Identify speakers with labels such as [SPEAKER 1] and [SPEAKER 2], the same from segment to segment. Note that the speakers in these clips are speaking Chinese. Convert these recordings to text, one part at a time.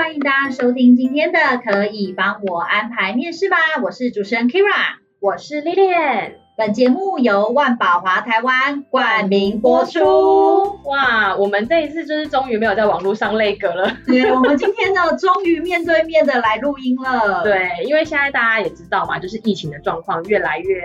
[SPEAKER 1] 欢迎大家收听今天的《可以帮我安排面试吧》。我是主持人 Kira，
[SPEAKER 2] 我是 Lilian。
[SPEAKER 1] 本节目由万宝华台湾冠名播出。
[SPEAKER 2] 哇，我们这一次就是终于没有在网络上内阁了。
[SPEAKER 1] 对，我们今天呢，终于面对面的来录音了。
[SPEAKER 2] 对，因为现在大家也知道嘛，就是疫情的状况越来越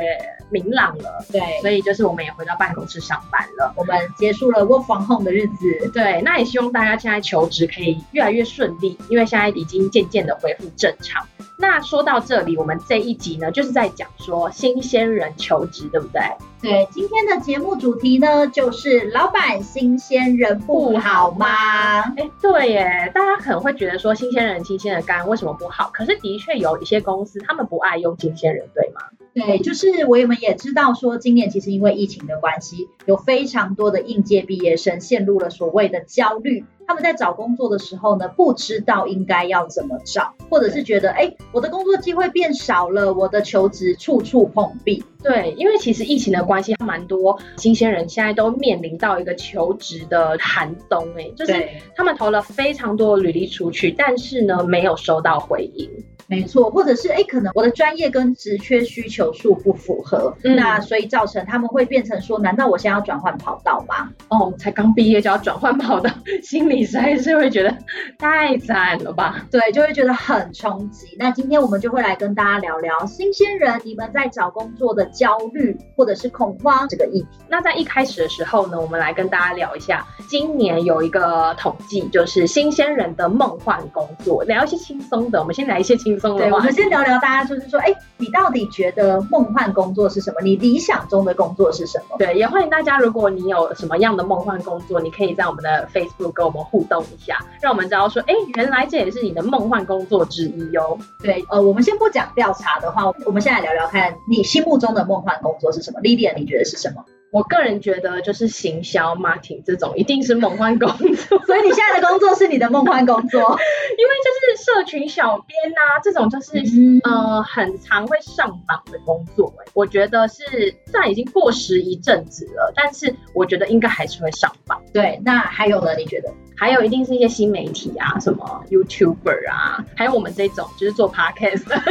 [SPEAKER 2] 明朗了。
[SPEAKER 1] 对，
[SPEAKER 2] 所以就是我们也回到办公室上班了。
[SPEAKER 1] 我们结束了 work from home 的日子。
[SPEAKER 2] 对，那也希望大家现在求职可以越来越顺利，因为现在已经渐渐的恢复正常。那说到这里，我们这一集呢，就是在讲说新鲜人求职，对不对？
[SPEAKER 1] 对，今天的节目主题呢，就是老板新鲜人不好吗？
[SPEAKER 2] 哎，对耶，大家可能会觉得说新鲜人新鲜的肝为什么不好？可是的确有一些公司他们不爱用新鲜人，对吗？
[SPEAKER 1] 对，就是我们也知道说，今年其实因为疫情的关系，有非常多的应届毕业生陷入了所谓的焦虑。他们在找工作的时候呢，不知道应该要怎么找，或者是觉得，哎，我的工作机会变少了，我的求职处处碰壁。
[SPEAKER 2] 对，因为其实疫情的关系，蛮多新鲜人现在都面临到一个求职的寒冬，哎，就是他们投了非常多的履历出去，但是呢，没有收到回应。
[SPEAKER 1] 没错，或者是哎，可能我的专业跟职缺需求数不符合，嗯，那所以造成他们会变成说，难道我现在要转换跑道吗？
[SPEAKER 2] 哦，才刚毕业就要转换跑道，心里实在是会觉得太惨了吧？
[SPEAKER 1] 对，就会觉得很冲击。那今天我们就会来跟大家聊聊新鲜人，你们在找工作的焦虑或者是恐慌这个议题。
[SPEAKER 2] 那在一开始的时候呢，我们来跟大家聊一下，今年有一个统计，就是新鲜人的梦幻工作，聊一些轻松的。我们先来一些轻
[SPEAKER 1] 松的。对，我们先聊聊，大家就是说，哎，你到底觉得梦幻工作是什么？你理想中的工作是什么？
[SPEAKER 2] 对，也欢迎大家，如果你有什么样的梦幻工作，你可以在我们的 Facebook 跟我们互动一下，让我们知道说，哎，原来这也是你的梦幻工作之一哟。
[SPEAKER 1] 对，呃，我们先不讲调查的话，我们现在聊聊看你心目中的梦幻工作是什么？l i l i a 你觉得是什么？
[SPEAKER 2] 我个人觉得就是行销 marketing 这种一定是梦幻工作，
[SPEAKER 1] 所以你现在的工作是你的梦幻工作，
[SPEAKER 2] 因为就是社群小编啊，这种就是、嗯、呃很常会上榜的工作，哎，我觉得是虽然已经过时一阵子了，但是我觉得应该还是会上榜。
[SPEAKER 1] 对，那还有呢？你觉得？
[SPEAKER 2] 还有一定是一些新媒体啊，什么 YouTuber 啊，还有我们这种就是做 Podcast 的。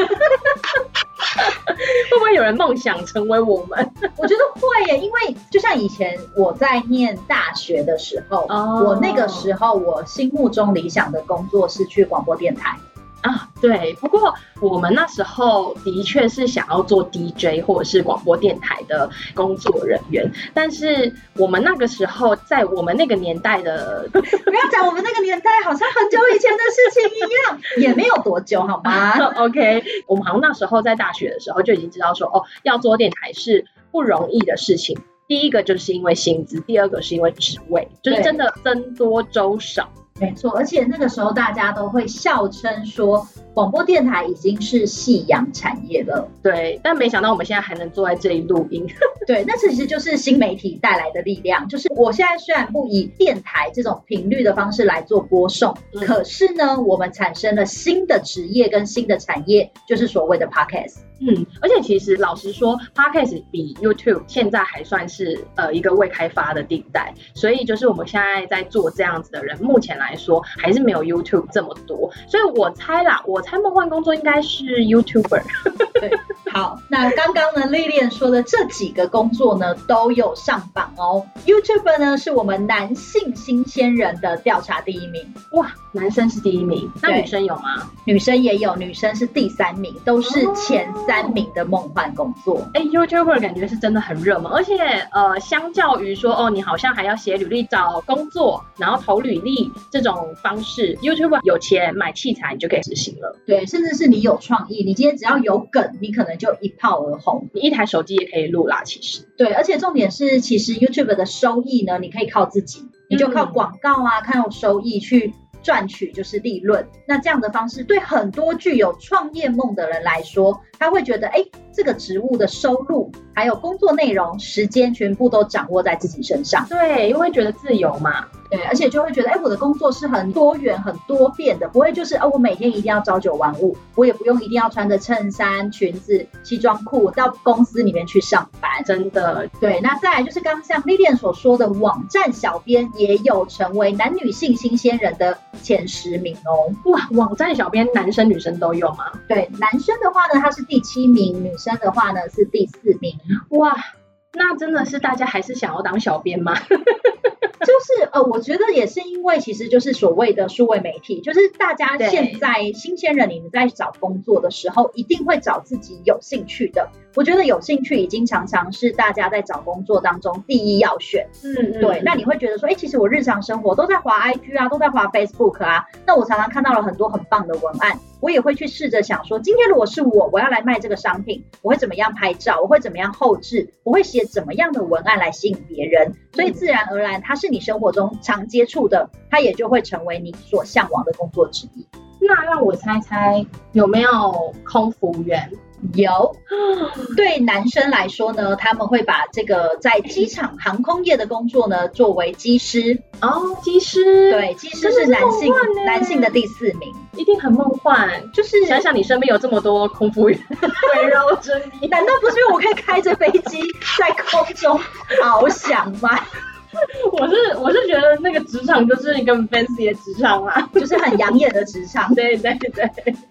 [SPEAKER 2] 会不会有人梦想成为我们？
[SPEAKER 1] 我觉得会耶，因为就像以前我在念大学的时候，oh. 我那个时候我心目中理想的工作是去广播电台。
[SPEAKER 2] 啊，对，不过我们那时候的确是想要做 DJ 或者是广播电台的工作人员，但是我们那个时候在我们那个年代的，
[SPEAKER 1] 不要讲我们那个年代，好像很久以前的事情一样，也没有多久，好吗？
[SPEAKER 2] OK，我们好像那时候在大学的时候就已经知道说，哦，要做电台是不容易的事情。第一个就是因为薪资，第二个是因为职位，就是真的僧多粥少。
[SPEAKER 1] 没错，而且那个时候大家都会笑称说，广播电台已经是夕阳产业了。
[SPEAKER 2] 对，但没想到我们现在还能坐在这里录音。
[SPEAKER 1] 对，那其实就是新媒体带来的力量。就是我现在虽然不以电台这种频率的方式来做播送，嗯、可是呢，我们产生了新的职业跟新的产业，就是所谓的 Podcast。
[SPEAKER 2] 嗯，而且其实老实说，Podcast 比 YouTube 现在还算是呃一个未开发的地带，所以就是我们现在在做这样子的人，目前来说还是没有 YouTube 这么多，所以我猜啦，我猜梦幻工作应该是 YouTuber。
[SPEAKER 1] 对，好，那刚刚呢，Lilian 说的这几个工作呢都有上榜哦。YouTuber 呢是我们男性新鲜人的调查第一名，
[SPEAKER 2] 哇，男生是第一名，那女生有吗？
[SPEAKER 1] 女生也有，女生是第三名，都是前三。名的梦幻工作，
[SPEAKER 2] 哎，YouTuber 感觉是真的很热门，而且呃，相较于说哦，你好像还要写履历找工作，然后投履历这种方式，YouTuber 有钱买器材你就可以执行了。
[SPEAKER 1] 对，甚至是你有创意，你今天只要有梗，你可能就一炮而红。
[SPEAKER 2] 你一台手机也可以录啦，其实。
[SPEAKER 1] 对，而且重点是，其实 YouTuber 的收益呢，你可以靠自己，你就靠广告啊，靠收益去。赚取就是利润。那这样的方式对很多具有创业梦的人来说，他会觉得，哎，这个职务的收入还有工作内容、时间全部都掌握在自己身上。
[SPEAKER 2] 对，因为觉得自由嘛。
[SPEAKER 1] 对，而且就会觉得，哎，我的工作是很多元、很多变的，不会就是，哦，我每天一定要朝九晚五，我也不用一定要穿着衬衫、裙子、西装裤到公司里面去上班。
[SPEAKER 2] 真的，
[SPEAKER 1] 对。那再来就是刚刚像 Lilian 所说的，网站小编也有成为男女性新鲜人的前十名哦。
[SPEAKER 2] 哇，网站小编男生女生都有吗？
[SPEAKER 1] 对，男生的话呢，他是第七名；女生的话呢，是第四名。
[SPEAKER 2] 哇，那真的是大家还是想要当小编吗？
[SPEAKER 1] 就是呃，我觉得也是因为，其实就是所谓的数位媒体，就是大家现在新鲜人，你们在找工作的时候，一定会找自己有兴趣的。我觉得有兴趣已经常常是大家在找工作当中第一要选。嗯嗯，对。那你会觉得说，哎，其实我日常生活都在滑 IG 啊，都在滑 Facebook 啊。那我常常看到了很多很棒的文案，我也会去试着想说，今天如果是我，我要来卖这个商品，我会怎么样拍照？我会怎么样后置？我会写怎么样的文案来吸引别人？所以自然而然，它是你生活中常接触的，它也就会成为你所向往的工作之一。
[SPEAKER 2] 那让我猜猜，有没有空服员？
[SPEAKER 1] 有，对男生来说呢，他们会把这个在机场航空业的工作呢，作为机师。
[SPEAKER 2] 哦，机师，
[SPEAKER 1] 对，机师是男性是男性的第四名，
[SPEAKER 2] 一定很梦幻。就是想想你身边有这么多空服员。围绕着你，
[SPEAKER 1] 难道不是因为我可以开着飞机在空中翱翔吗？
[SPEAKER 2] 我是我是觉得那个职场就是一个 fancy 的职场啊，
[SPEAKER 1] 就是很养眼的职场。
[SPEAKER 2] 对对对。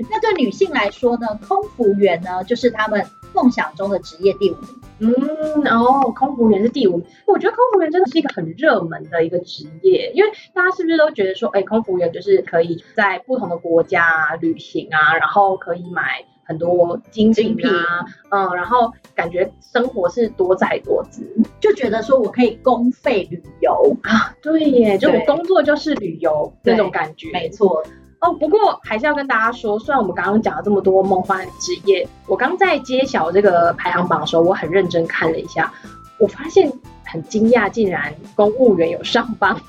[SPEAKER 1] 那对女性来说呢，空服员呢，就是他们梦想中的职业第五名。
[SPEAKER 2] 嗯，哦，空服员是第五名。我觉得空服员真的是一个很热门的一个职业，因为大家是不是都觉得说，哎，空服员就是可以在不同的国家旅行啊，然后可以买。很多精品啊，嗯，然后感觉生活是多彩多姿，
[SPEAKER 1] 就觉得说我可以公费旅游。
[SPEAKER 2] 啊，对耶，就我工作就是旅游那种感觉，
[SPEAKER 1] 没错。
[SPEAKER 2] 哦，不过还是要跟大家说，虽然我们刚刚讲了这么多梦幻职业，我刚在揭晓这个排行榜的时候，我很认真看了一下，我发现很惊讶，竟然公务员有上榜。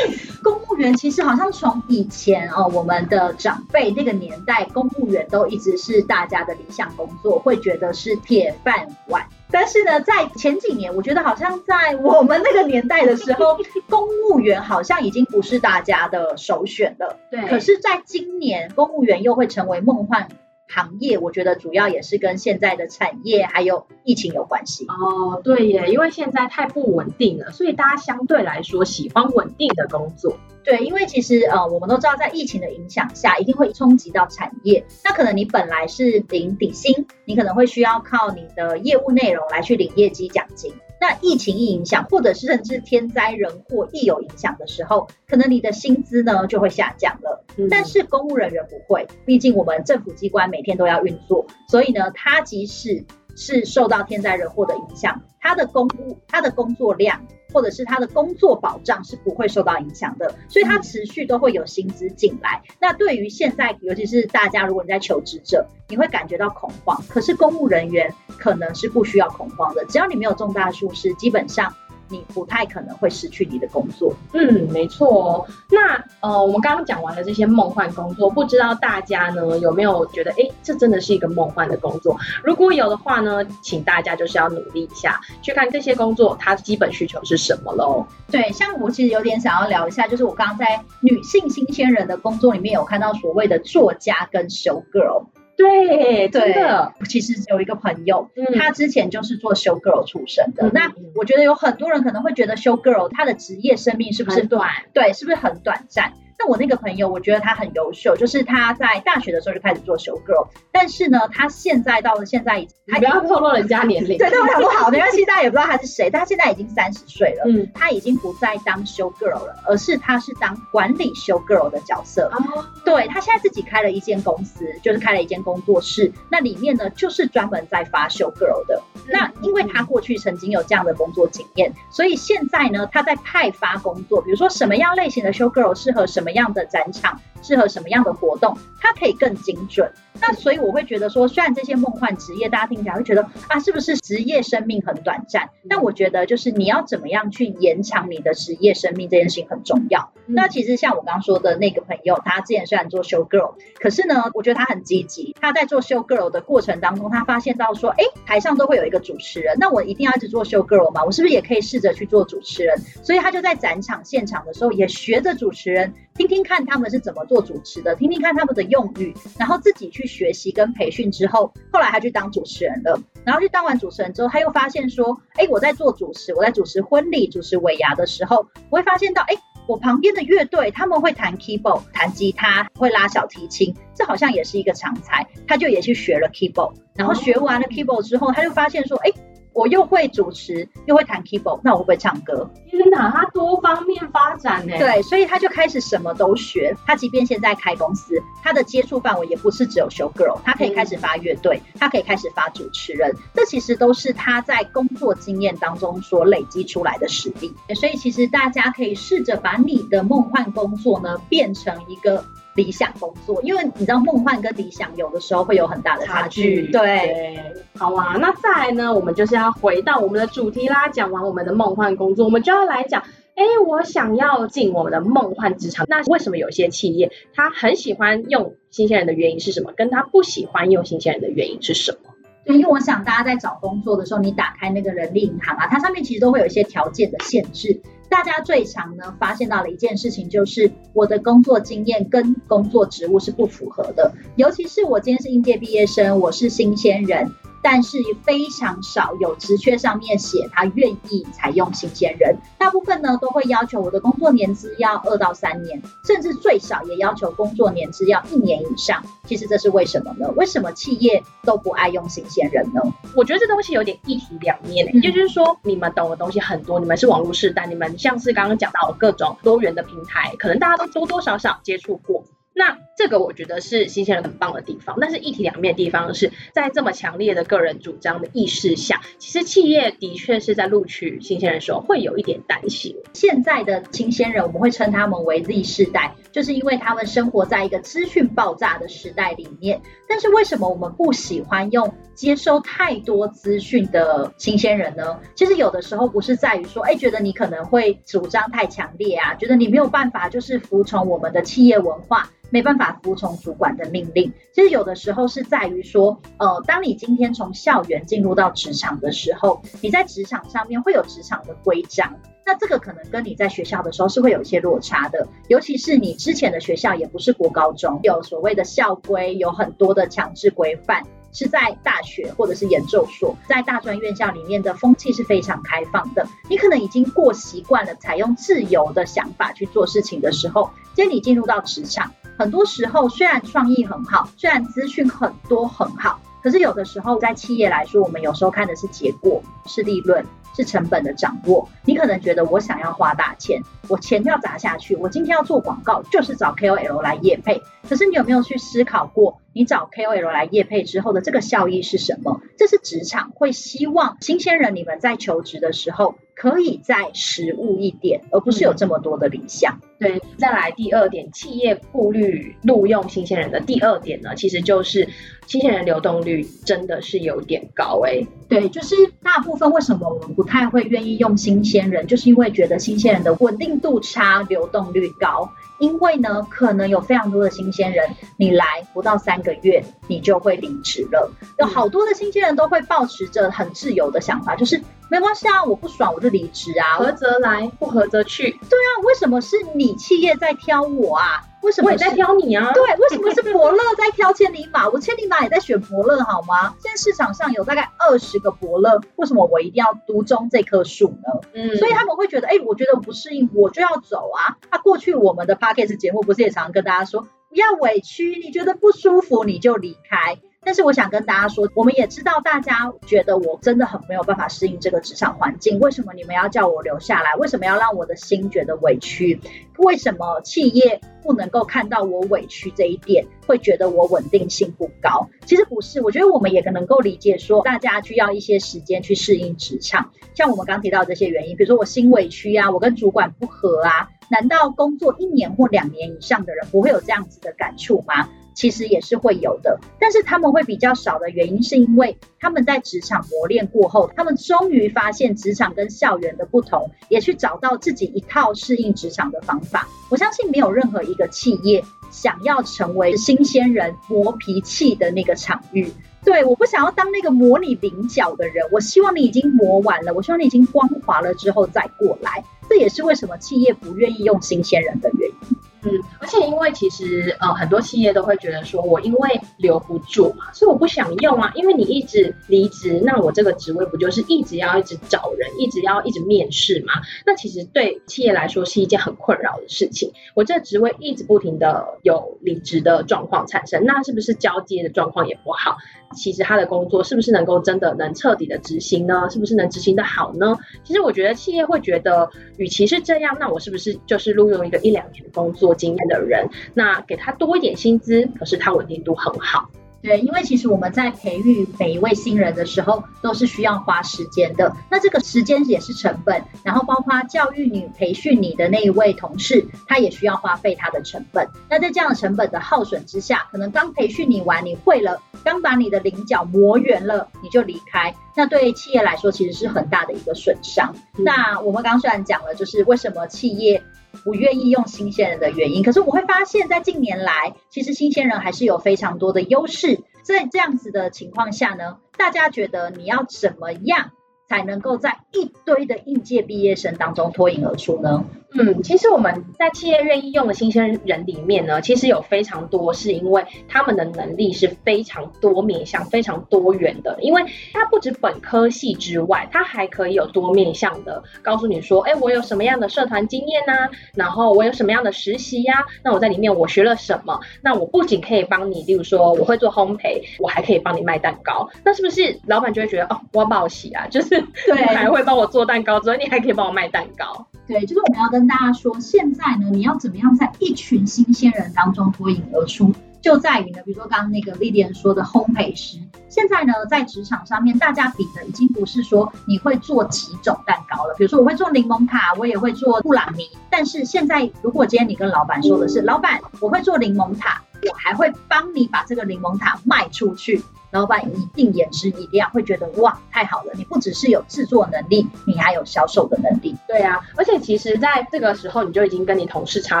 [SPEAKER 1] 公务员其实好像从以前哦，我们的长辈那个年代，公务员都一直是大家的理想工作，会觉得是铁饭碗。但是呢，在前几年，我觉得好像在我们那个年代的时候，公务员好像已经不是大家的首选了。对。可是，在今年，公务员又会成为梦幻。行业我觉得主要也是跟现在的产业还有疫情有关系
[SPEAKER 2] 哦，对耶，因为现在太不稳定了，所以大家相对来说喜欢稳定的工作。
[SPEAKER 1] 对，因为其实呃，我们都知道在疫情的影响下，一定会冲击到产业。那可能你本来是领底薪，你可能会需要靠你的业务内容来去领业绩奖金。那疫情一影响，或者是甚至天灾人祸一有影响的时候，可能你的薪资呢就会下降了。嗯。但是公务人员不会，毕竟我们政府机关每天都要运作，所以呢，他即使是受到天灾人祸的影响，他的公务，他的工作量。或者是他的工作保障是不会受到影响的，所以他持续都会有薪资进来。那对于现在，尤其是大家如果你在求职者，你会感觉到恐慌。可是公务人员可能是不需要恐慌的，只要你没有重大疏失，基本上。你不太可能会失去你的工作。
[SPEAKER 2] 嗯，没错哦。那呃，我们刚刚讲完了这些梦幻工作，不知道大家呢有没有觉得，哎，这真的是一个梦幻的工作？如果有的话呢，请大家就是要努力一下，去看这些工作它基本需求是什么喽。
[SPEAKER 1] 对，像我其实有点想要聊一下，就是我刚刚在女性新鲜人的工作里面有看到所谓的作家跟 show girl。
[SPEAKER 2] 对，真的，
[SPEAKER 1] 其实有一个朋友，嗯，他之前就是做 show girl 出身的。嗯，那我觉得有很多人可能会觉得 show girl 他的职业生命是不是
[SPEAKER 2] 短？
[SPEAKER 1] 对，是不是很短暂？那我那个朋友，我觉得他很优秀，就是他在大学的时候就开始做 show girl，但是呢，他现在到了现在已经，
[SPEAKER 2] 你不要透露人家年龄，
[SPEAKER 1] 对，但我想说好，没关系，大家也不知道他是谁，但他现在已经三十岁了，嗯，他已经不再当 show girl 了，而是他是当管理 show girl 的角色，哦，对，他现在自己开了一间公司，就是开了一间工作室，那里面呢就是专门在发 show girl 的，嗯，那因为他过去曾经有这样的工作经验，所以现在呢他在派发工作，比如说什么样类型的 show girl 适合什么样的展场，适合什么样的活动，它可以更精准。那所以我会觉得说，虽然这些梦幻职业大家听起来会觉得啊，是不是职业生命很短暂？但我觉得就是你要怎么样去延长你的职业生命这件事情很重要。嗯、那其实像我刚刚说的那个朋友，他之前虽然做 show girl，可是呢，我觉得他很积极。他在做 show girl 的过程当中，他发现到说，哎，台上都会有一个主持人，那我一定要一直做 show girl 吗？我是不是也可以试着去做主持人？所以他就在展场现场的时候，也学着主持人，听听看他们是怎么做主持的，听听看他们的用语，然后自己去学习跟培训之后，后来他去当主持人了。然后去当完主持人之后，他又发现说，哎，我在做主持，我在主持婚礼、主持尾牙的时候，我会发现到，哎，我旁边的乐队他们会弹 keyboard、弹吉他、会拉小提琴，这好像也是一个长才。他就也去学了 keyboard，然后学完了 keyboard 之后，他就发现说，哎。我又会主持，又会弹 keyboard，那我会不会唱歌？
[SPEAKER 2] 天哪，他多方面发展呢。
[SPEAKER 1] 对，所以他就开始什么都学。他即便现在开公司，他的接触范围也不是只有 show girl，他可以开始发乐队，嗯、他可以开始发主持人。这其实都是他在工作经验当中所累积出来的实力。所以其实大家可以试着把你的梦幻工作呢变成一个。理想工作，因为你知道梦幻跟理想有的时候会有很大的差距。对，
[SPEAKER 2] 对，好啊，那再来呢，我们就是要回到我们的主题啦。讲完我们的梦幻工作，我们就要来讲，哎，我想要进我们的梦幻职场。那为什么有些企业他很喜欢用新鲜人的原因是什么？跟他不喜欢用新鲜人的原因是什么？
[SPEAKER 1] 对，因为我想大家在找工作的时候，你打开那个人力银行啊，它上面其实都会有一些条件的限制。大家最常呢发现到了一件事情，就是我的工作经验跟工作职务是不符合的，尤其是我今天是应届毕业生，我是新鲜人。但是非常少有职缺上面写他愿意采用新鲜人，大部分呢都会要求我的工作年资要二到三年，甚至最少也要求工作年资要一年以上。其实这是为什么呢？为什么企业都不爱用新鲜人呢？
[SPEAKER 2] 我觉得这东西有点一体两面，也就是说你们懂的东西很多，你们是网络世代，你们像是刚刚讲到的各种多元的平台，可能大家都多多少少接触过。那这个我觉得是新鲜人很棒的地方，但是一体两面的地方是在这么强烈的个人主张的意识下，其实企业的确是在录取新鲜人的时候会有一点担心。
[SPEAKER 1] 现在的新鲜人我们会称他们为 Z 世代，就是因为他们生活在一个资讯爆炸的时代里面。但是为什么我们不喜欢用接收太多资讯的新鲜人呢？其实有的时候不是在于说，哎，觉得你可能会主张太强烈啊，觉得你没有办法就是服从我们的企业文化。没办法服从主管的命令，其实有的时候是在于说，呃，当你今天从校园进入到职场的时候，你在职场上面会有职场的规章，那这个可能跟你在学校的时候是会有一些落差的，尤其是你之前的学校也不是国高中，有所谓的校规，有很多的强制规范。是在大学或者是研究所，在大专院校里面的风气是非常开放的。你可能已经过习惯了采用自由的想法去做事情的时候，今天你进入到职场，很多时候虽然创意很好，虽然资讯很多很好，可是有的时候在企业来说，我们有时候看的是结果，是利润。是成本的掌握，你可能觉得我想要花大钱，我钱要砸下去，我今天要做广告，就是找 KOL 来业配。可是你有没有去思考过，你找 KOL 来业配之后的这个效益是什么？这是职场会希望新鲜人你们在求职的时候，可以再实务一点，而不是有这么多的理想。
[SPEAKER 2] 嗯、对，再来第二点，企业顾虑录用新鲜人的第二点呢，其实就是新鲜人流动率真的是有点高哎、欸。
[SPEAKER 1] 对，就是大部分为什么我们不太会愿意用新鲜人，就是因为觉得新鲜人的稳定度差，流动率高。因为呢，可能有非常多的新鲜人，你来不到三个月，你就会离职了。有好多的新鲜人都会抱持着很自由的想法，就是没关系啊，我不爽我就离职啊，
[SPEAKER 2] 合则来，不合则去。对
[SPEAKER 1] 啊，为什么是你企业在挑我啊？为什么
[SPEAKER 2] 我也在挑你啊？
[SPEAKER 1] 对，为什么是伯乐在挑千里马？我千里马也在选伯乐，好吗？现在市场上有大概二十个伯乐，为什么我一定要独中这棵树呢？嗯，所以他们会觉得，哎，我觉得我不适应，我就要走啊。那、啊、过去我们的 Podcast 节目不是也常常跟大家说，不要委屈，你觉得不舒服你就离开。但是我想跟大家说，我们也知道大家觉得我真的很没有办法适应这个职场环境。为什么你们要叫我留下来？为什么要让我的心觉得委屈？为什么企业不能够看到我委屈这一点，会觉得我稳定性不高？其实不是，我觉得我们也能够理解说，大家需要一些时间去适应职场。像我们刚提到这些原因，比如说我心委屈啊，我跟主管不合啊。难道工作一年或两年以上的人不会有这样子的感触吗？其实也是会有的，但是他们会比较少的原因，是因为他们在职场磨练过后，他们终于发现职场跟校园的不同，也去找到自己一套适应职场的方法。我相信没有任何一个企业想要成为新鲜人磨脾气的那个场域。对，我不想要当那个磨你棱角的人，我希望你已经磨完了，我希望你已经光滑了之后再过来。这也是为什么企业不愿意用新鲜人的原因。
[SPEAKER 2] 嗯，而且因为其实呃很多企业都会觉得说，我因为留不住嘛，所以我不想用啊。因为你一直离职，那我这个职位不就是一直要一直找人，一直要一直面试嘛？那其实对企业来说是一件很困扰的事情。我这职位一直不停的有离职的状况产生，那是不是交接的状况也不好？其实他的工作是不是能够真的能彻底的执行呢？是不是能执行的好呢？其实我觉得企业会觉得，与其是这样，那我是不是就是录用一个一两年的工作经验的人，那给他多一点薪资，可是他稳定度很好。
[SPEAKER 1] 对，因为其实我们在培育每一位新人的时候，都是需要花时间的。那这个时间也是成本，然后包括教育你、培训你的那一位同事，他也需要花费他的成本。那在这样的成本的耗损之下，可能刚培训你完，你会了，刚把你的棱角磨圆了，你就离开，那对企业来说其实是很大的一个损伤。嗯、那我们刚刚虽然讲了，就是为什么企业不愿意用新鲜人的原因，可是我会发现，在近年来，其实新鲜人还是有非常多的优势。在这样子的情况下呢，大家觉得你要怎么样才能够在一堆的应届毕业生当中脱颖而出呢？
[SPEAKER 2] 嗯，其实我们在企业愿意用的新鲜人里面呢，其实有非常多是因为他们的能力是非常多面向、非常多元的。因为他不止本科系之外，他还可以有多面向的告诉你说，哎，我有什么样的社团经验啊，然后我有什么样的实习呀、啊，那我在里面我学了什么？那我不仅可以帮你，例如说我会做烘焙，我还可以帮你卖蛋糕。那是不是老板就会觉得哦，我要报喜啊？就是对，你还会帮我做蛋糕，所以你还可以帮我卖蛋糕。
[SPEAKER 1] 对，就是我们要跟大家说，现在呢，你要怎么样在一群新鲜人当中脱颖而出，就在于呢，比如说刚刚那个 Lilian 说的烘焙师，现在呢，在职场上面，大家比的已经不是说你会做几种蛋糕了，比如说我会做柠檬塔，我也会做布朗尼，但是现在如果今天你跟老板说的是，老板，我会做柠檬塔，我还会帮你把这个柠檬塔卖出去。老板一定眼之一亮，会觉得哇，太好了！你不只是有制作能力，你还有销售的能力。
[SPEAKER 2] 对啊，而且其实在这个时候，你就已经跟你同事差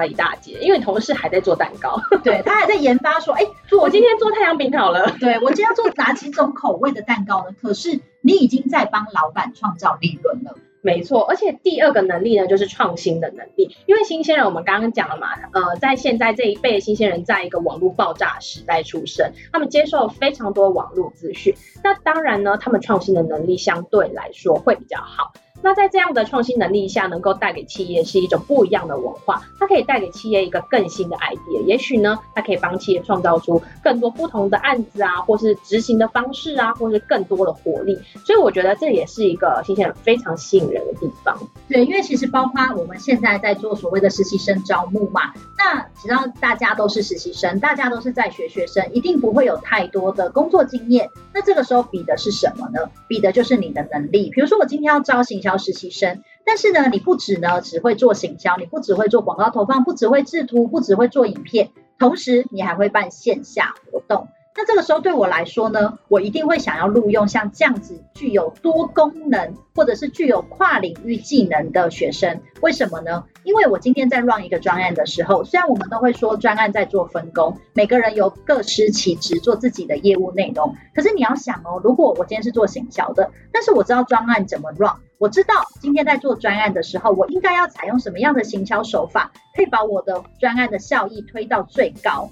[SPEAKER 2] 了一大截，因为你同事还在做蛋糕，
[SPEAKER 1] 对，他还在研发说，哎，
[SPEAKER 2] 我今天做太阳饼好了，
[SPEAKER 1] 对，我今天要做哪几种口味的蛋糕呢？可是你已经在帮老板创造利润了。
[SPEAKER 2] 没错，而且第二个能力呢，就是创新的能力。因为新鲜人，我们刚刚讲了嘛，呃，在现在这一辈新鲜人，在一个网络爆炸时代出生，他们接受了非常多网络资讯，那当然呢，他们创新的能力相对来说会比较好。那在这样的创新能力下，能够带给企业是一种不一样的文化，它可以带给企业一个更新的 idea，也许呢，它可以帮企业创造出更多不同的案子啊，或是执行的方式啊，或是更多的活力。所以我觉得这也是一个新鲜非常吸引人的地方。
[SPEAKER 1] 对，因为其实包括我们现在在做所谓的实习生招募嘛，那只要大家都是实习生，大家都是在学学生，一定不会有太多的工作经验。那这个时候比的是什么呢？比的就是你的能力。比如说我今天要招行销实习生，但是呢，你不只呢只会做行销，你不只会做广告投放，不只会制图，不只会做影片，同时你还会办线下活动。那这个时候对我来说呢，我一定会想要录用像这样子具有多功能或者是具有跨领域技能的学生。为什么呢？因为我今天在 run 一个专案的时候，虽然我们都会说专案在做分工，每个人有各司其职做自己的业务内容。可是你要想哦，如果我今天是做行销的，但是我知道专案怎么 run，我知道今天在做专案的时候，我应该要采用什么样的行销手法，可以把我的专案的效益推到最高。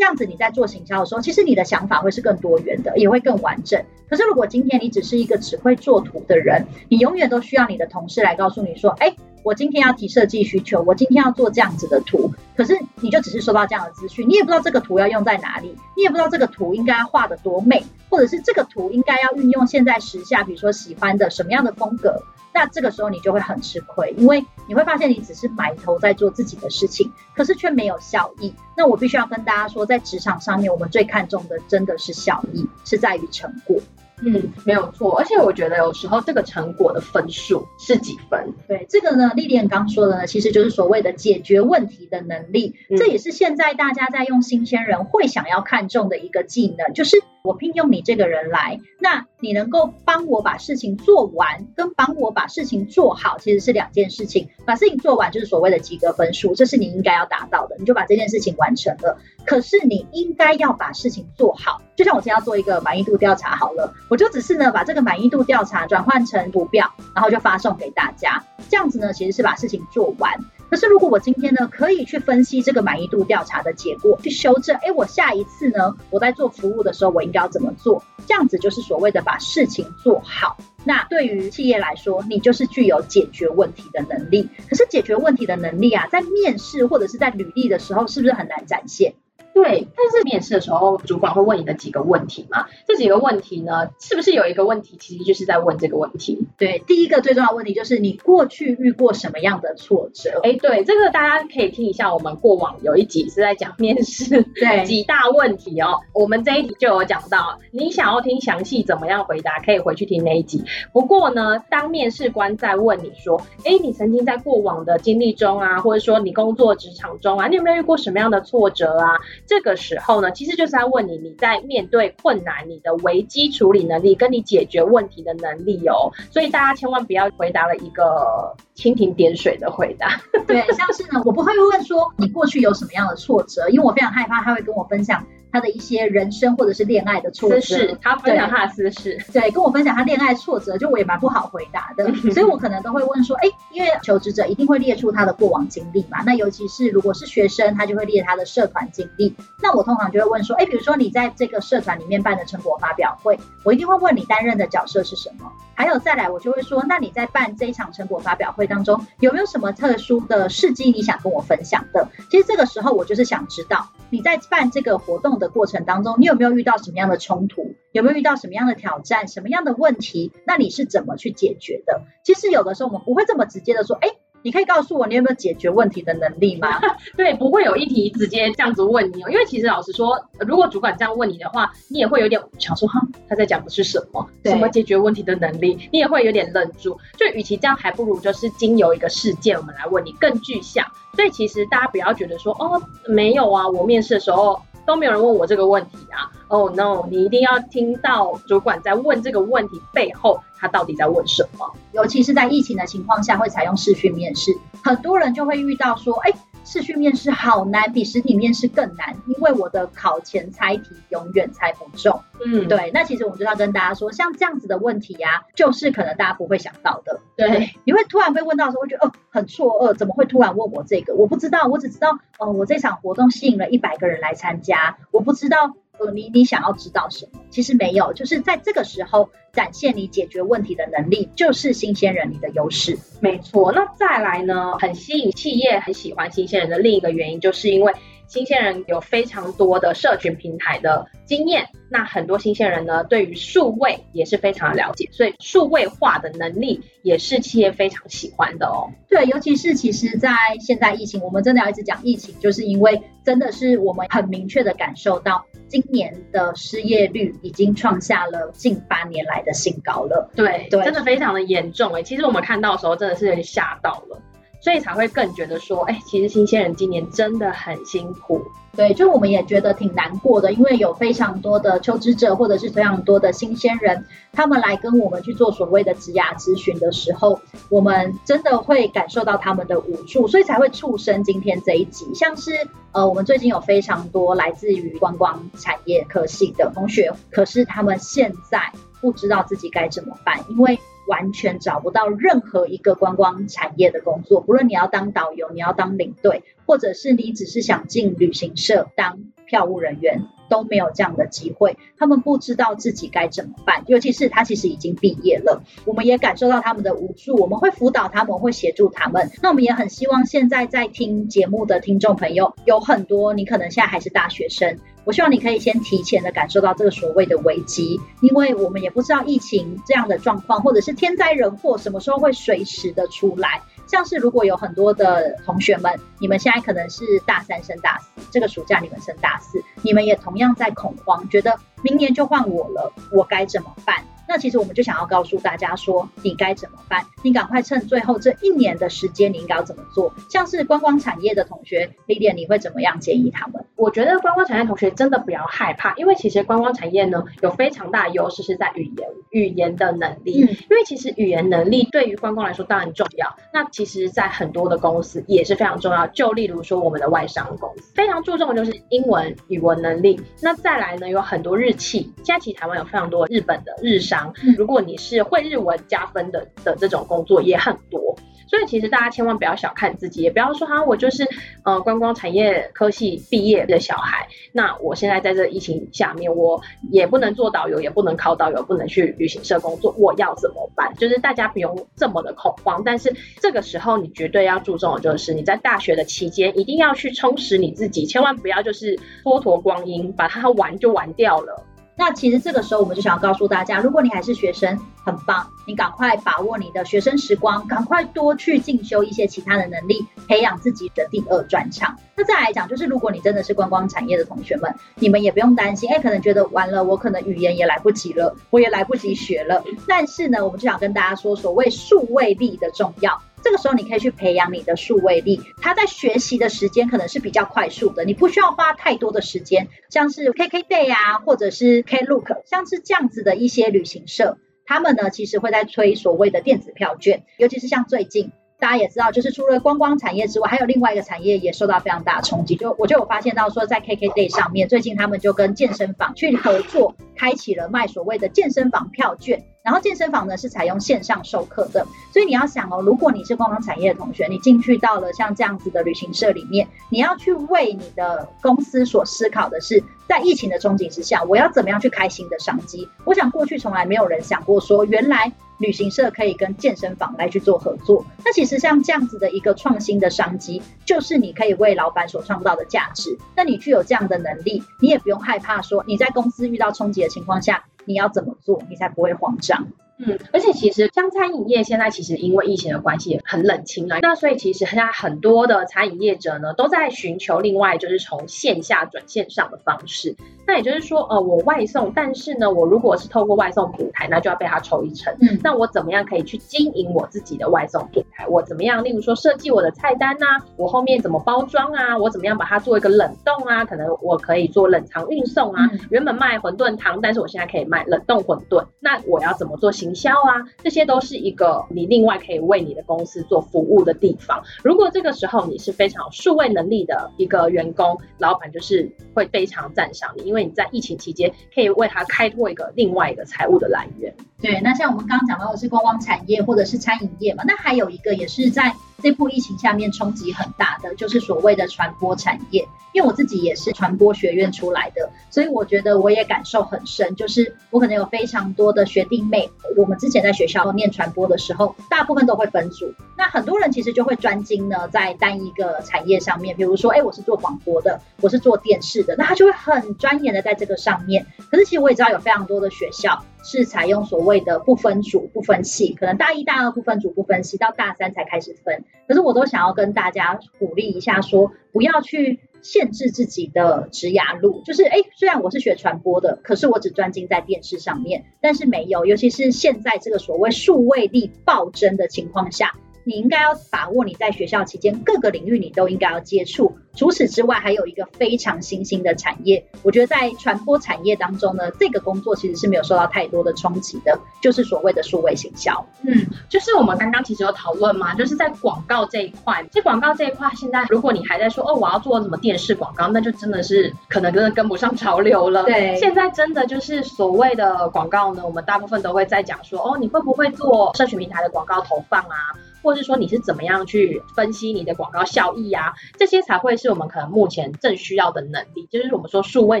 [SPEAKER 1] 这样子你在做行销的时候，其实你的想法会是更多元的，也会更完整。可是如果今天你只是一个只会做图的人，你永远都需要你的同事来告诉你说，哎，我今天要提设计需求，我今天要做这样子的图。可是你就只是收到这样的资讯，你也不知道这个图要用在哪里，你也不知道这个图应该画得多美，或者是这个图应该要运用现在时下，比如说喜欢的什么样的风格。那这个时候你就会很吃亏，因为你会发现你只是埋头在做自己的事情，可是却没有效益。那我必须要跟大家说，在职场上面，我们最看重的真的是效益，是在于成果。
[SPEAKER 2] 嗯，没有错。而且我觉得有时候这个成果的分数是几分？
[SPEAKER 1] 对，这个呢，丽莲刚说的呢，其实就是所谓的解决问题的能力。嗯、这也是现在大家在用新鲜人会想要看重的一个技能，就是我聘用你这个人来，那你能够帮我把事情做完，跟帮我把事情做好，其实是两件事情。把事情做完就是所谓的及格分数，这是你应该要达到的，你就把这件事情完成了。可是你应该要把事情做好，就像我今天要做一个满意度调查好了，我就只是呢把这个满意度调查转换成图表，然后就发送给大家，这样子呢其实是把事情做完。可是如果我今天呢可以去分析这个满意度调查的结果，去修正，哎，我下一次呢我在做服务的时候我应该要怎么做？这样子就是所谓的把事情做好。那对于企业来说，你就是具有解决问题的能力。可是解决问题的能力啊，在面试或者是在履历的时候，是不是很难展现？
[SPEAKER 2] 对，但是面试的时候，主管会问你的几个问题嘛？这几个问题呢，是不是有一个问题其实就是在问这个问题？
[SPEAKER 1] 对，第一个最重要的问题就是你过去遇过什么样的挫折？
[SPEAKER 2] 哎，对，这个大家可以听一下，我们过往有一集是在讲面试，对，几大问题哦。我们这一集就有讲到，你想要听详细怎么样回答，可以回去听那一集。不过呢，当面试官在问你说，哎，你曾经在过往的经历中啊，或者说你工作职场中啊，你有没有遇过什么样的挫折啊？这个时候呢，其实就是在问你，你在面对困难，你的危机处理能力，跟你解决问题的能力哦。所以大家千万不要回答了一个蜻蜓点水的回答。
[SPEAKER 1] 对，像是呢，我不会问说你过去有什么样的挫折，因为我非常害怕他会跟我分享。他的一些人生或者是恋爱的挫折，
[SPEAKER 2] 私事，他分享他的私事，
[SPEAKER 1] 对，跟我分享他恋爱挫折，就我也蛮不好回答的，所以我可能都会问说，哎，因为求职者一定会列出他的过往经历嘛，那尤其是如果是学生，他就会列他的社团经历，那我通常就会问说，哎，比如说你在这个社团里面办的成果发表会，我一定会问你担任的角色是什么，还有再来我就会说，那你在办这一场成果发表会当中，有没有什么特殊的事迹你想跟我分享的？其实这个时候我就是想知道你在办这个活动的过程当中，你有没有遇到什么样的冲突？有没有遇到什么样的挑战？什么样的问题？那你是怎么去解决的？其实有的时候我们不会这么直接的说，哎，你可以告诉我你有没有解决问题的能力吗？
[SPEAKER 2] 对，不会有一题直接这样子问你哦，因为其实老实说，如果主管这样问你的话，你也会有点想说，哈，他在讲的是什么？什么解决问题的能力？你也会有点愣住。就与其这样，还不如就是经由一个事件，我们来问你更具象。所以其实大家不要觉得说，哦，没有啊，我面试的时候。都没有人问我这个问题啊！Oh no！你一定要听到主管在问这个问题背后，他到底在问什么？
[SPEAKER 1] 尤其是在疫情的情况下，会采用视讯面试，很多人就会遇到说，哎。视讯面试好难，比实体面试更难，因为我的考前猜题永远猜不中。嗯，对。那其实我们就要跟大家说，像这样子的问题呀、啊，就是可能大家不会想到的。对，对你会突然被问到的时候，会觉得哦，很错愕，怎么会突然问我这个？我不知道，我只知道，哦，我这场活动吸引了一百个人来参加，我不知道。呃，你你想要知道什么？其实没有，就是在这个时候展现你解决问题的能力，就是新鲜人你的优势。
[SPEAKER 2] 没错，那再来呢，很吸引企业很喜欢新鲜人的另一个原因，就是因为。新鲜人有非常多的社群平台的经验，那很多新鲜人呢，对于数位也是非常的了解，所以数位化的能力也是企业非常喜欢的哦。
[SPEAKER 1] 对，尤其是其实，在现在疫情，我们真的要一直讲疫情，就是因为真的是我们很明确的感受到，今年的失业率已经创下了近八年来的新高了。
[SPEAKER 2] 对，对，真的非常的严重哎。其实我们看到的时候，真的是有点吓到了。所以才会更觉得说，哎，其实新鲜人今年真的很辛苦。
[SPEAKER 1] 对，就我们也觉得挺难过的，因为有非常多的求职者或者是非常多的新鲜人，他们来跟我们去做所谓的职涯咨询的时候，我们真的会感受到他们的无助，所以才会促生今天这一集。像是呃，我们最近有非常多来自于观光产业科系的同学，可是他们现在不知道自己该怎么办，因为。完全找不到任何一个观光产业的工作，不论你要当导游，你要当领队，或者是你只是想进旅行社当票务人员，都没有这样的机会。他们不知道自己该怎么办，尤其是他其实已经毕业了，我们也感受到他们的无助，我们会辅导他们，会协助他们。那我们也很希望现在在听节目的听众朋友，有很多你可能现在还是大学生。我希望你可以先提前的感受到这个所谓的危机，因为我们也不知道疫情这样的状况，或者是天灾人祸什么时候会随时的出来。像是如果有很多的同学们，你们现在可能是大三升大四，这个暑假你们升大四，你们也同样在恐慌，觉得明年就换我了，我该怎么办？那其实我们就想要告诉大家说，你该怎么办？你赶快趁最后这一年的时间，你应该要怎么做？像是观光产业的同学，Lilian，你会怎么样建议他们？
[SPEAKER 2] 我觉得观光产业同学真的不要害怕，因为其实观光产业呢，有非常大的优势是在语言，语言的能力。嗯，因为其实语言能力对于观光来说当然重要。那其实，在很多的公司也是非常重要。就例如说我们的外商公司，非常注重的就是英文语文能力。那再来呢，有很多日企，现在其实台湾有非常多日本的日商。如果你是会日文加分的的这种工作也很多，所以其实大家千万不要小看自己，也不要说哈，我就是呃观光产业科系毕业的小孩，那我现在在这疫情下面，我也不能做导游，也不能考导游，不能去旅行社工作，我要怎么办？就是大家不用这么的恐慌，但是这个时候你绝对要注重的就是你在大学的期间一定要去充实你自己，千万不要就是蹉跎光阴，把它玩就玩掉了。
[SPEAKER 1] 那其实这个时候，我们就想要告诉大家，如果你还是学生，很棒，你赶快把握你的学生时光，赶快多去进修一些其他的能力，培养自己的第二专长。那再来讲，就是如果你真的是观光产业的同学们，你们也不用担心，哎，可能觉得完了，我可能语言也来不及了，我也来不及学了。但是呢，我们就想跟大家说，所谓数位力的重要。这个时候你可以去培养你的数位力，他在学习的时间可能是比较快速的，你不需要花太多的时间，像是 KKday 啊，或者是 Klook，像是这样子的一些旅行社，他们呢其实会在推所谓的电子票券，尤其是像最近大家也知道，就是除了观光产业之外，还有另外一个产业也受到非常大的冲击，就我就有发现到说，在 KKday 上面，最近他们就跟健身房去合作，开启了卖所谓的健身房票券。然后健身房呢是采用线上授课的，所以你要想哦，如果你是观光产业的同学，你进去到了像这样子的旅行社里面，你要去为你的公司所思考的是，在疫情的冲击之下，我要怎么样去开新的商机？我想过去从来没有人想过说，原来旅行社可以跟健身房来去做合作。那其实像这样子的一个创新的商机，就是你可以为老板所创造的价值。那你具有这样的能力，你也不用害怕说你在公司遇到冲击的情况下。你要怎么做，你才不会慌张？
[SPEAKER 2] 嗯，而且其实像餐饮业现在其实因为疫情的关系也很冷清了，那所以其实现在很多的餐饮业者呢都在寻求另外就是从线下转线上的方式。那也就是说，呃，我外送，但是呢，我如果是透过外送平台，那就要被他抽一成。嗯，那我怎么样可以去经营我自己的外送？我怎么样，例如说设计我的菜单呐、啊，我后面怎么包装啊？我怎么样把它做一个冷冻啊？可能我可以做冷藏运送啊。嗯、原本卖馄饨汤，但是我现在可以卖冷冻馄饨。那我要怎么做行销啊？这些都是一个你另外可以为你的公司做服务的地方。如果这个时候你是非常有数位能力的一个员工，老板就是会非常赞赏你，因为你在疫情期间可以为他开拓一个另外一个财务的来源。
[SPEAKER 1] 对，那像我们刚刚讲到的是观光产业或者是餐饮业嘛，那还有一个也是在这波疫情下面冲击很大的，就是所谓的传播产业。因为我自己也是传播学院出来的，所以我觉得我也感受很深。就是我可能有非常多的学弟妹，我们之前在学校念传播的时候，大部分都会分组。那很多人其实就会专精呢在单一个产业上面，比如说，哎，我是做广播的，我是做电视的，那他就会很钻研的在这个上面。可是其实我也知道有非常多的学校是采用所谓的不分组、不分系，可能大一、大二不分组、不分系，到大三才开始分。可是我都想要跟大家鼓励一下说，不要去。限制自己的职涯路，就是哎，虽然我是学传播的，可是我只专精在电视上面，但是没有，尤其是现在这个所谓数位力暴增的情况下。你应该要把握你在学校期间各个领域你都应该要接触。除此之外，还有一个非常新兴的产业，我觉得在传播产业当中呢，这个工作其实是没有受到太多的冲击的，就是所谓的数位行销。
[SPEAKER 2] 嗯，就是我们刚刚其实有讨论嘛，就是在广告这一块，这广告这一块现在如果你还在说哦，我要做什么电视广告，那就真的是可能真的跟不上潮流了。
[SPEAKER 1] 对，
[SPEAKER 2] 现在真的就是所谓的广告呢，我们大部分都会在讲说哦，你会不会做社群平台的广告投放啊？或是说你是怎么样去分析你的广告效益啊？这些才会是我们可能目前正需要的能力，就是我们说数位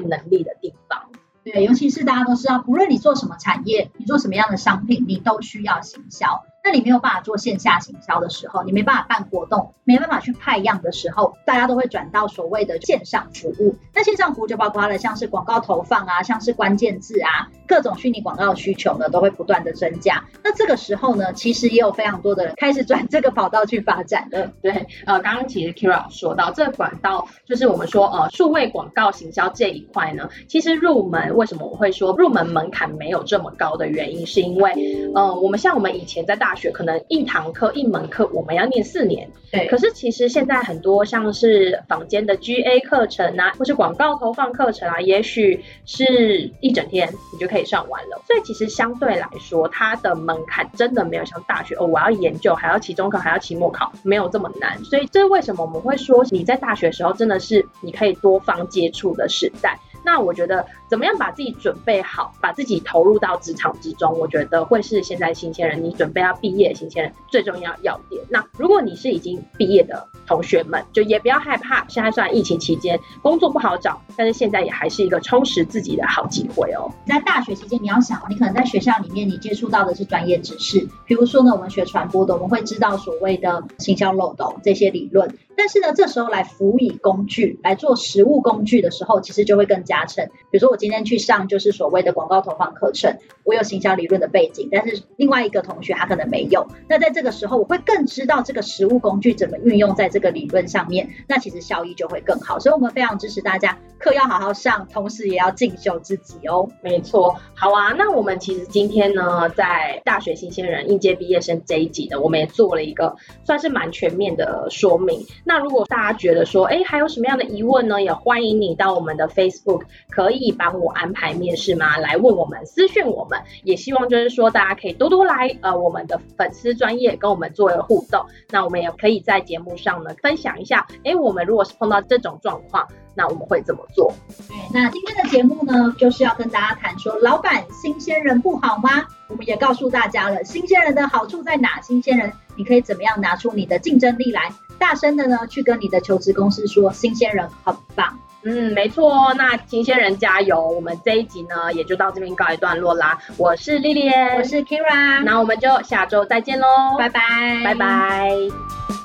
[SPEAKER 2] 能力的地方。
[SPEAKER 1] 对，尤其是大家都知道，不论你做什么产业，你做什么样的商品，你都需要行销。那你没有办法做线下行销的时候，你没办法办活动，没办法去派样的时候，大家都会转到所谓的线上服务。那线上服务就包括了像是广告投放啊，像是关键字啊，各种虚拟广告的需求呢，都会不断的增加。那这个时候呢，其实也有非常多的人开始转这个跑道去发展的。
[SPEAKER 2] 对，呃，刚刚其实 Kira 说到这个管道，就是我们说呃数位广告行销这一块呢，其实入门为什么我会说入门门槛没有这么高的原因，是因为呃我们像我们以前在大学可能一堂课一门课我们要念四年，
[SPEAKER 1] 对，
[SPEAKER 2] 可是其实现在很多像是坊间的 GA 课程啊，或是广告投放课程啊，也许是一整天你就可以上完了，所以其实相对来说，它的门槛真的没有像大学哦，我要研究还要期中考还要期末考，没有这么难，所以这是为什么我们会说你在大学的时候真的是你可以多方接触的时代。那我觉得怎么样把自己准备好，把自己投入到职场之中，我觉得会是现在新鲜人你准备要毕业的新鲜人最重要要点。那如果你是已经毕业的同学们，就也不要害怕，现在虽然疫情期间工作不好找，但是现在也还是一个充实自己的好机会哦。
[SPEAKER 1] 在大学期间，你要想，你可能在学校里面你接触到的是专业知识，比如说呢，我们学传播的，我们会知道所谓的行销漏斗这些理论。但是呢，这时候来辅以工具来做实务工具的时候，其实就会更加成。比如说我今天去上就是所谓的广告投放课程，我有行销理论的背景，但是另外一个同学他可能没有。那在这个时候，我会更知道这个实务工具怎么运用在这个理论上面，那其实效益就会更好。所以我们非常支持大家课要好好上，同时也要进修自己哦。
[SPEAKER 2] 没错，好啊。那我们其实今天呢，在大学新鲜人应届毕业生这一集呢，我们也做了一个算是蛮全面的说明。那如果大家觉得说，哎，还有什么样的疑问呢？也欢迎你到我们的 Facebook，可以帮我安排面试吗？来问我们，私讯我们。也希望就是说，大家可以多多来呃我们的粉丝专业跟我们做一个互动。那我们也可以在节目上呢分享一下，哎，我们如果是碰到这种状况，那我们会怎么做？
[SPEAKER 1] 对，那今天的节目呢，就是要跟大家谈说，老板新鲜人不好吗？我们也告诉大家了，新鲜人的好处在哪？新鲜人，你可以怎么样拿出你的竞争力来？大声的呢，去跟你的求职公司说，新鲜人很棒。
[SPEAKER 2] 嗯，没错哦。那新鲜人加油！我们这一集呢，也就到这边告一段落啦。我是 Lilian，
[SPEAKER 1] 我是 Kyria，
[SPEAKER 2] 那我们就下周再见喽，
[SPEAKER 1] 拜拜，
[SPEAKER 2] 拜拜。